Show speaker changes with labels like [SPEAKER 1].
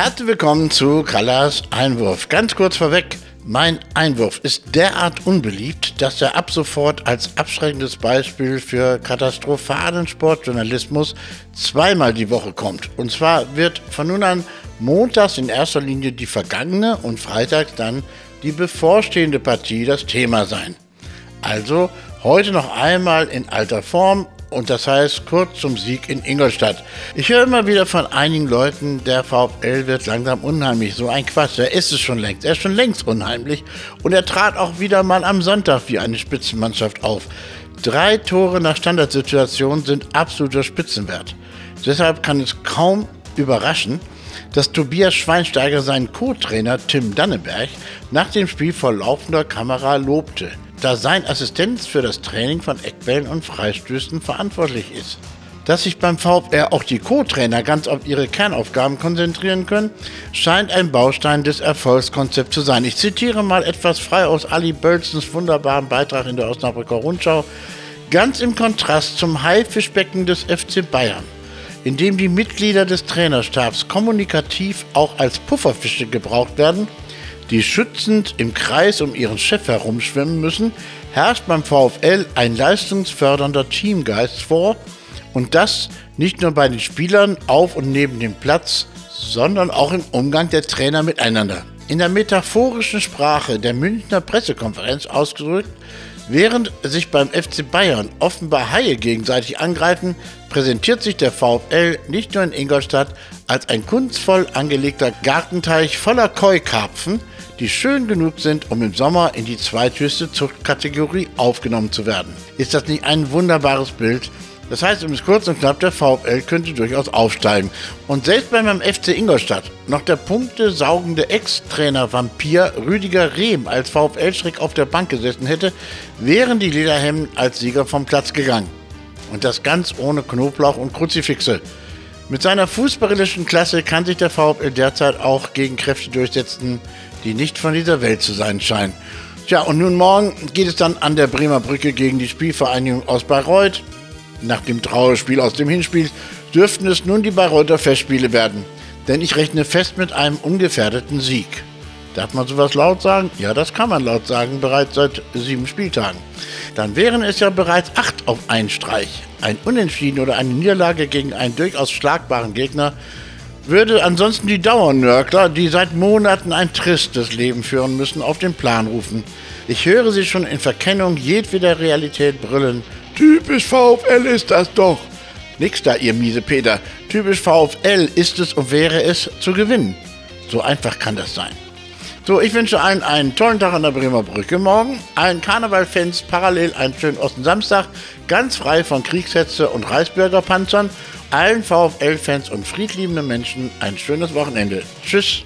[SPEAKER 1] Herzlich willkommen zu Kallas Einwurf. Ganz kurz vorweg, mein Einwurf ist derart unbeliebt, dass er ab sofort als abschreckendes Beispiel für katastrophalen Sportjournalismus zweimal die Woche kommt. Und zwar wird von nun an montags in erster Linie die vergangene und freitags dann die bevorstehende Partie das Thema sein. Also heute noch einmal in alter Form und das heißt kurz zum Sieg in Ingolstadt. Ich höre immer wieder von einigen Leuten, der VfL wird langsam unheimlich. So ein Quatsch, er ist es schon längst. Er ist schon längst unheimlich und er trat auch wieder mal am Sonntag wie eine Spitzenmannschaft auf. Drei Tore nach Standardsituation sind absoluter Spitzenwert. Deshalb kann es kaum überraschen, dass Tobias Schweinsteiger seinen Co-Trainer Tim Danneberg nach dem Spiel vor laufender Kamera lobte da sein Assistent für das Training von Eckbällen und Freistößen verantwortlich ist. Dass sich beim VfR auch die Co-Trainer ganz auf ihre Kernaufgaben konzentrieren können, scheint ein Baustein des Erfolgskonzepts zu sein. Ich zitiere mal etwas frei aus Ali Bölzens wunderbaren Beitrag in der Osnabrücker Rundschau. Ganz im Kontrast zum Haifischbecken des FC Bayern, in dem die Mitglieder des Trainerstabs kommunikativ auch als Pufferfische gebraucht werden, die schützend im Kreis um ihren Chef herumschwimmen müssen, herrscht beim VfL ein leistungsfördernder Teamgeist vor und das nicht nur bei den Spielern auf und neben dem Platz, sondern auch im Umgang der Trainer miteinander. In der metaphorischen Sprache der Münchner Pressekonferenz ausgedrückt, während sich beim FC Bayern offenbar Haie gegenseitig angreifen, präsentiert sich der VfL nicht nur in Ingolstadt als ein kunstvoll angelegter Gartenteich voller Koi-Karpfen, die schön genug sind, um im Sommer in die zweithöchste Zuchtkategorie aufgenommen zu werden. Ist das nicht ein wunderbares Bild? Das heißt, um es kurz und knapp, der VfL könnte durchaus aufsteigen. Und selbst bei meinem FC Ingolstadt noch der punktesaugende Ex-Trainer Vampir Rüdiger Rehm als VfL-Schreck auf der Bank gesessen hätte, wären die Lederhemden als Sieger vom Platz gegangen. Und das ganz ohne Knoblauch und Kruzifixe. Mit seiner fußballerischen Klasse kann sich der VfL derzeit auch gegen Kräfte durchsetzen, die nicht von dieser Welt zu sein scheinen. Tja, und nun morgen geht es dann an der Bremer Brücke gegen die Spielvereinigung aus Bayreuth. Nach dem Trauerspiel aus dem Hinspiel dürften es nun die Bayreuther Festspiele werden. Denn ich rechne fest mit einem ungefährdeten Sieg. Darf man sowas laut sagen? Ja, das kann man laut sagen, bereits seit sieben Spieltagen. Dann wären es ja bereits acht auf einen Streich. Ein Unentschieden oder eine Niederlage gegen einen durchaus schlagbaren Gegner würde ansonsten die Dauernörkler, die seit Monaten ein tristes Leben führen müssen, auf den Plan rufen. Ich höre sie schon in Verkennung jedweder Realität brüllen. Typisch VfL ist das doch. Nix da, ihr miese Peter. Typisch VfL ist es und wäre es zu gewinnen. So einfach kann das sein. So, ich wünsche allen einen tollen Tag an der Bremer Brücke morgen. Allen Karnevalfans parallel einen schönen Osten Samstag, ganz frei von Kriegshetze und Reichsbürgerpanzern allen VfL-Fans und friedliebenden Menschen ein schönes Wochenende. Tschüss.